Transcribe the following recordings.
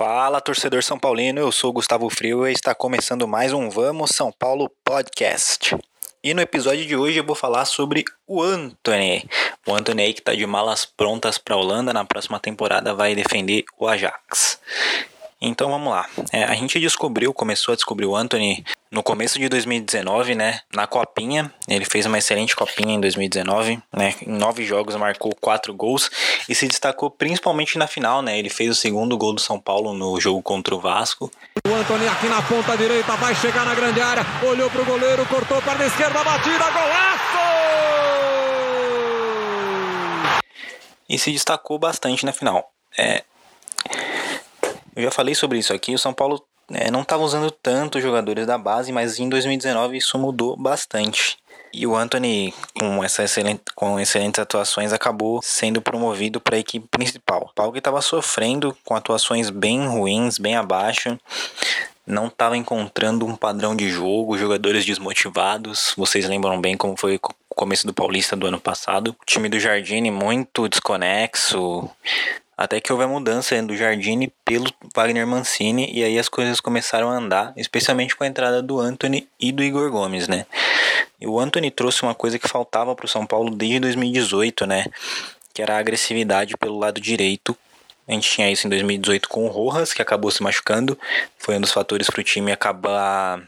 Fala, torcedor São Paulino, eu sou Gustavo Frio e está começando mais um Vamos São Paulo Podcast. E no episódio de hoje eu vou falar sobre o Anthony. O Anthony aí que está de malas prontas para a Holanda, na próxima temporada vai defender o Ajax. Então vamos lá. É, a gente descobriu, começou a descobrir o Anthony no começo de 2019, né? Na copinha. Ele fez uma excelente copinha em 2019, né? Em nove jogos marcou quatro gols e se destacou principalmente na final, né? Ele fez o segundo gol do São Paulo no jogo contra o Vasco. O Anthony aqui na ponta direita vai chegar na grande área, olhou pro goleiro, cortou para a esquerda, batida, golaço! E se destacou bastante na final. É, eu já falei sobre isso aqui. O São Paulo é, não estava usando tanto jogadores da base, mas em 2019 isso mudou bastante. E o Anthony, com, essa excelente, com excelentes atuações, acabou sendo promovido para a equipe principal. O Paulo que estava sofrendo com atuações bem ruins, bem abaixo, não estava encontrando um padrão de jogo, jogadores desmotivados. Vocês lembram bem como foi o começo do Paulista do ano passado? O time do Jardine muito desconexo, até que houve a mudança do Jardine pelo Wagner Mancini e aí as coisas começaram a andar, especialmente com a entrada do Anthony e do Igor Gomes, né? E o Anthony trouxe uma coisa que faltava para o São Paulo desde 2018, né? Que era a agressividade pelo lado direito. A gente tinha isso em 2018 com o Rojas, que acabou se machucando. Foi um dos fatores para o time acabar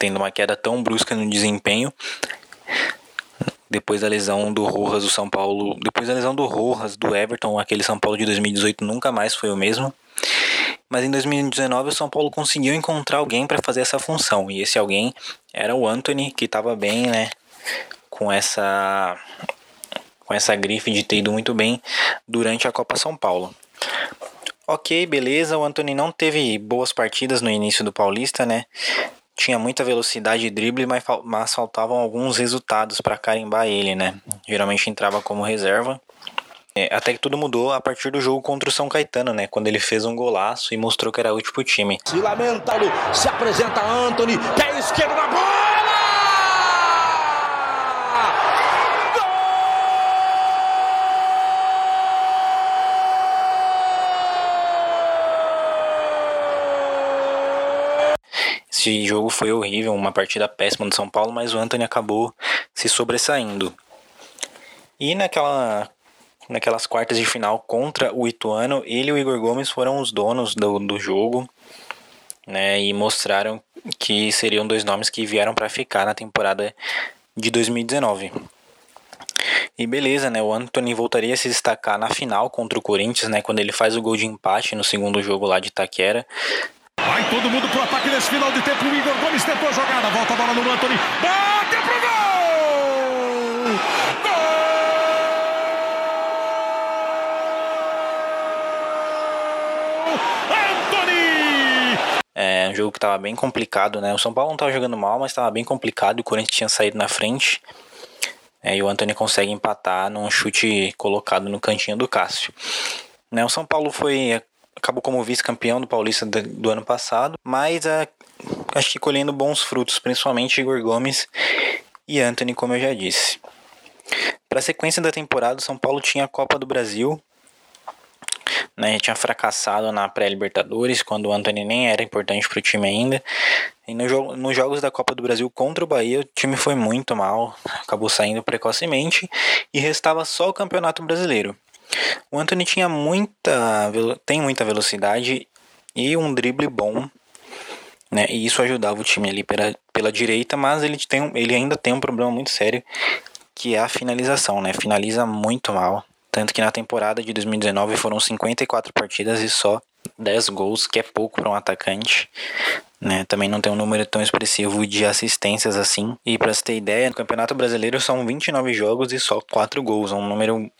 tendo uma queda tão brusca no desempenho depois da lesão do Rojas do São Paulo, depois da lesão do Rojas do Everton, aquele São Paulo de 2018 nunca mais foi o mesmo. Mas em 2019 o São Paulo conseguiu encontrar alguém para fazer essa função, e esse alguém era o Anthony, que estava bem, né, com essa com essa grife de ter ido muito bem durante a Copa São Paulo. Ok, beleza. O Anthony não teve boas partidas no início do Paulista, né? tinha muita velocidade e drible, mas, mas faltavam alguns resultados para carimbar ele, né? Geralmente entrava como reserva. É, até que tudo mudou a partir do jogo contra o São Caetano, né? Quando ele fez um golaço e mostrou que era útil pro time. Se lamenta, se apresenta Anthony, pé esquerdo na bola! Esse jogo foi horrível, uma partida péssima do São Paulo, mas o Anthony acabou se sobressaindo. E naquela, naquelas quartas de final contra o Ituano, ele e o Igor Gomes foram os donos do, do jogo, né? E mostraram que seriam dois nomes que vieram para ficar na temporada de 2019. E beleza, né? O Anthony voltaria a se destacar na final contra o Corinthians, né? Quando ele faz o gol de empate no segundo jogo lá de Itaquera. Vai todo mundo pro ataque nesse final de tempo. O Igor Gomes tentou a jogada. Volta a bola no Anthony. Bateu pro gol! Gol! Anthony! É um jogo que tava bem complicado, né? O São Paulo não tava jogando mal, mas tava bem complicado. O Corinthians tinha saído na frente. É, e o Anthony consegue empatar num chute colocado no cantinho do Cássio. Né, o São Paulo foi acabou como vice-campeão do Paulista do ano passado, mas a, acho que colhendo bons frutos, principalmente Igor Gomes e Anthony, como eu já disse. Para a sequência da temporada, o São Paulo tinha a Copa do Brasil, né, tinha fracassado na pré-Libertadores, quando o Anthony nem era importante para o time ainda. E no jogo, nos jogos da Copa do Brasil contra o Bahia, o time foi muito mal, acabou saindo precocemente e restava só o Campeonato Brasileiro. O Anthony tinha muita, tem muita velocidade e um drible bom, né? E isso ajudava o time ali pela, pela direita, mas ele, tem, ele ainda tem um problema muito sério, que é a finalização, né? Finaliza muito mal. Tanto que na temporada de 2019 foram 54 partidas e só 10 gols, que é pouco para um atacante. Né? Também não tem um número tão expressivo de assistências assim. E para você ter ideia, no Campeonato Brasileiro são 29 jogos e só 4 gols. É um número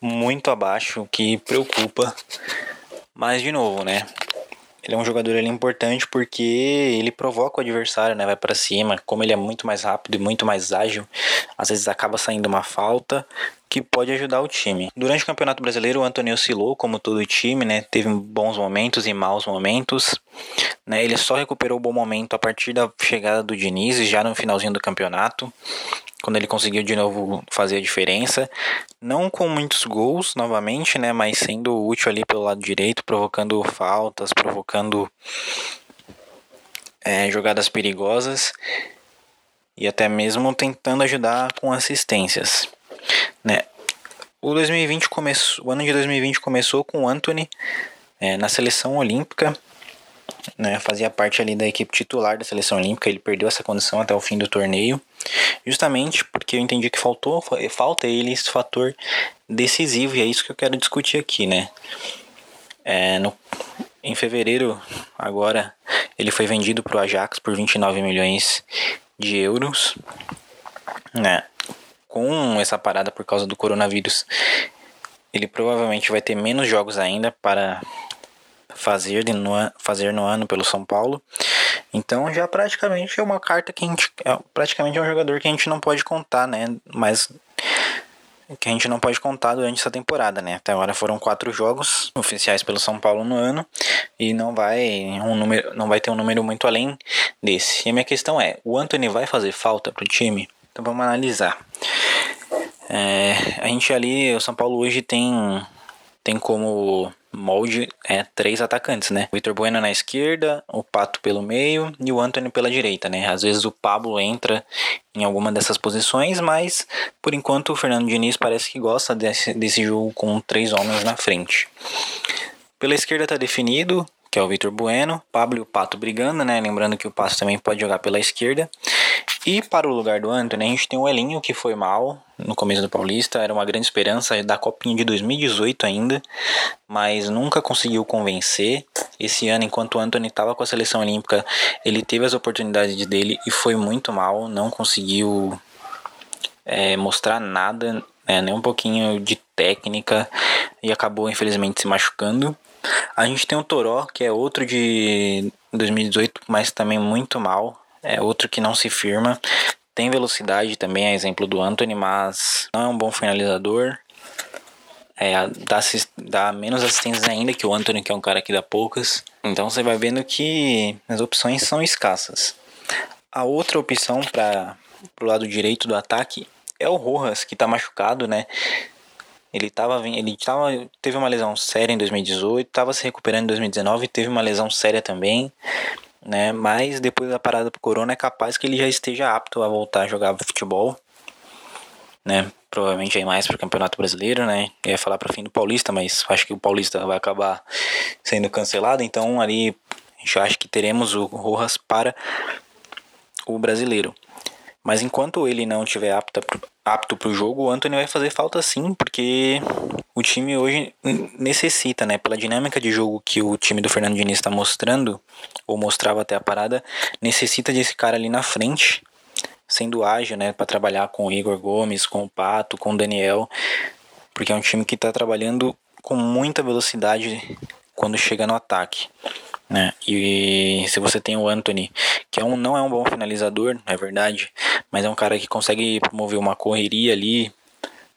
muito abaixo que preocupa. Mas de novo, né? Ele é um jogador ele é importante porque ele provoca o adversário, né? Vai para cima. Como ele é muito mais rápido e muito mais ágil, às vezes acaba saindo uma falta que pode ajudar o time. Durante o Campeonato Brasileiro, o Antônio oscilou, como todo time, né? Teve bons momentos e maus momentos. Né? Ele só recuperou o bom momento a partir da chegada do Diniz, já no finalzinho do campeonato, quando ele conseguiu de novo fazer a diferença. Não com muitos gols novamente, né? mas sendo útil ali pelo lado direito, provocando faltas, provocando é, jogadas perigosas e até mesmo tentando ajudar com assistências. Né? O 2020 começou, o ano de 2020 começou com o Anthony é, na seleção olímpica, né, fazia parte ali da equipe titular da seleção olímpica, ele perdeu essa condição até o fim do torneio, justamente porque eu entendi que faltou, falta ele esse fator decisivo, e é isso que eu quero discutir aqui, né. É, no, em fevereiro, agora, ele foi vendido para o Ajax por 29 milhões de euros, né, com essa parada por causa do coronavírus, ele provavelmente vai ter menos jogos ainda para fazer no, fazer no ano pelo São Paulo. Então já praticamente é uma carta que a gente. É, praticamente é um jogador que a gente não pode contar, né? Mas que a gente não pode contar durante essa temporada, né? Até agora foram quatro jogos oficiais pelo São Paulo no ano e não vai um número, não vai ter um número muito além desse. E a minha questão é, o Anthony vai fazer falta pro time? Então vamos analisar. É, a gente ali, o São Paulo hoje tem, tem como molde é, três atacantes, né? O Vitor Bueno na esquerda, o Pato pelo meio e o Anthony pela direita, né? Às vezes o Pablo entra em alguma dessas posições, mas por enquanto o Fernando Diniz parece que gosta desse, desse jogo com três homens na frente. Pela esquerda tá definido, que é o Vitor Bueno, Pablo e o Pato brigando, né? Lembrando que o Pato também pode jogar pela esquerda. E para o lugar do Anthony, a gente tem o Elinho, que foi mal no começo do Paulista, era uma grande esperança da Copinha de 2018 ainda, mas nunca conseguiu convencer. Esse ano, enquanto o Anthony estava com a seleção olímpica, ele teve as oportunidades dele e foi muito mal, não conseguiu é, mostrar nada, é, nem um pouquinho de técnica e acabou infelizmente se machucando. A gente tem o Toró, que é outro de 2018, mas também muito mal é outro que não se firma. Tem velocidade também, é exemplo do Anthony, mas não é um bom finalizador. É, dá, dá menos assistências ainda que o Anthony, que é um cara que dá poucas. Então você vai vendo que as opções são escassas. A outra opção para o lado direito do ataque é o Rojas, que está machucado, né? Ele tava, ele tava, teve uma lesão séria em 2018, estava se recuperando em 2019, teve uma lesão séria também né? Mas depois da parada pro Corona é capaz que ele já esteja apto a voltar a jogar futebol, né? Provavelmente aí mais pro Campeonato Brasileiro, né? Eu ia falar para fim do Paulista, mas acho que o Paulista vai acabar sendo cancelado, então ali a gente acha que teremos o Rojas para o Brasileiro. Mas enquanto ele não apto, apto para o jogo, o Anthony vai fazer falta sim, porque o time hoje necessita, né? Pela dinâmica de jogo que o time do Fernando Diniz está mostrando, ou mostrava até a parada, necessita desse cara ali na frente, sendo ágil, né? Para trabalhar com o Igor Gomes, com o Pato, com o Daniel, porque é um time que está trabalhando com muita velocidade quando chega no ataque. Né? E se você tem o Anthony, que é um, não é um bom finalizador, é verdade, mas é um cara que consegue promover uma correria ali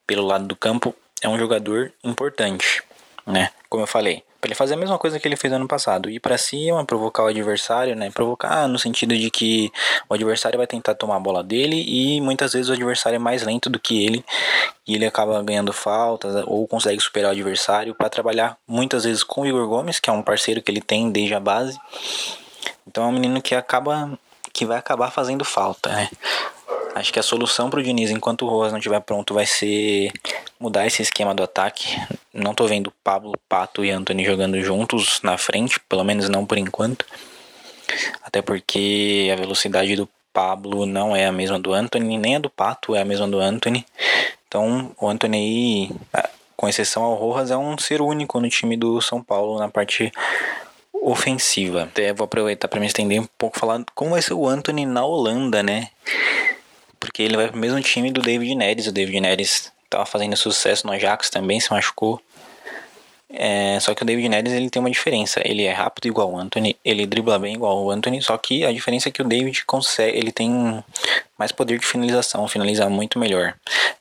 pelo lado do campo, é um jogador importante, né? Como eu falei, para ele fazer a mesma coisa que ele fez ano passado, ir para cima, provocar o adversário, né? Provocar no sentido de que o adversário vai tentar tomar a bola dele e muitas vezes o adversário é mais lento do que ele e ele acaba ganhando faltas ou consegue superar o adversário para trabalhar muitas vezes com o Igor Gomes, que é um parceiro que ele tem desde a base. Então é um menino que acaba que vai acabar fazendo falta, né? Acho que a solução para o Diniz, enquanto o Rojas não estiver pronto, vai ser mudar esse esquema do ataque. Não tô vendo Pablo, Pato e Anthony jogando juntos na frente, pelo menos não por enquanto. Até porque a velocidade do Pablo não é a mesma do Anthony, nem a do Pato é a mesma do Anthony. Então, o Anthony aí, com exceção ao Rojas, é um ser único no time do São Paulo na parte ofensiva. Até vou aproveitar para me estender um pouco falar como vai ser o Anthony na Holanda, né? Porque ele vai pro mesmo time do David Neres. O David Neres tava fazendo sucesso no Ajax também, se machucou. É, só que o David Neres ele tem uma diferença. Ele é rápido igual o Anthony, ele dribla bem igual o Anthony, só que a diferença é que o David consegue, ele tem mais poder de finalização, finaliza muito melhor.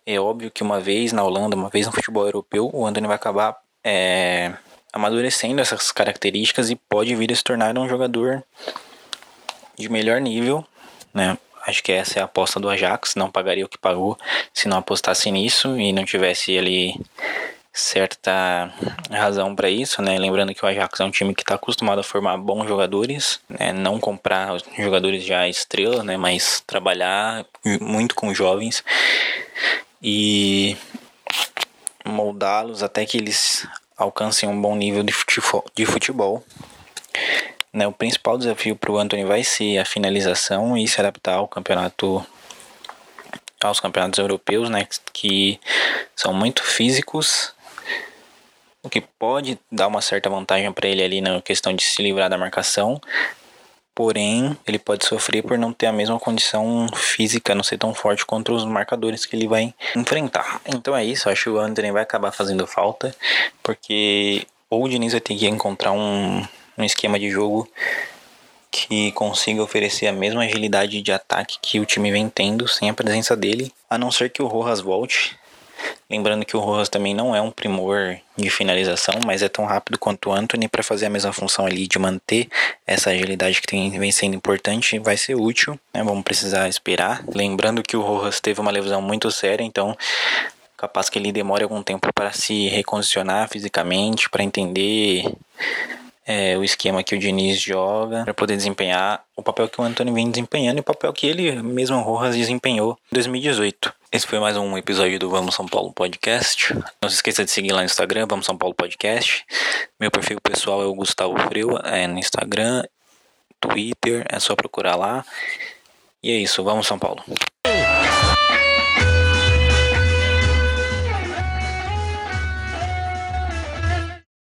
É óbvio que uma vez na Holanda, uma vez no futebol europeu, o Anthony vai acabar é, amadurecendo essas características e pode vir a se tornar um jogador de melhor nível, né? Acho que essa é a aposta do Ajax, não pagaria o que pagou se não apostasse nisso e não tivesse ali certa razão para isso, né? Lembrando que o Ajax é um time que está acostumado a formar bons jogadores, né? não comprar jogadores já estrelas, né? Mas trabalhar muito com jovens e moldá-los até que eles alcancem um bom nível de futebol. De futebol. Né? O principal desafio para o Anthony vai ser a finalização e se adaptar ao campeonato aos campeonatos europeus, né, que são muito físicos o que pode dar uma certa vantagem para ele ali na questão de se livrar da marcação. Porém, ele pode sofrer por não ter a mesma condição física, não ser tão forte contra os marcadores que ele vai enfrentar. Então é isso, acho que o André vai acabar fazendo falta, porque ou o Diniz vai ter que encontrar um, um esquema de jogo que consiga oferecer a mesma agilidade de ataque que o time vem tendo sem a presença dele, a não ser que o Rojas volte, Lembrando que o Rojas também não é um primor de finalização, mas é tão rápido quanto o Anthony para fazer a mesma função ali de manter essa agilidade que tem, vem sendo importante, vai ser útil. Né? Vamos precisar esperar. Lembrando que o Rojas teve uma lesão muito séria, então capaz que ele demore algum tempo para se recondicionar fisicamente, para entender é, o esquema que o Diniz joga para poder desempenhar o papel que o Antônio vem desempenhando e o papel que ele mesmo Rojas desempenhou em 2018. Esse foi mais um episódio do Vamos São Paulo Podcast. Não se esqueça de seguir lá no Instagram, Vamos São Paulo Podcast. Meu perfil pessoal é o Gustavo Freu, é no Instagram, Twitter, é só procurar lá. E é isso, vamos São Paulo.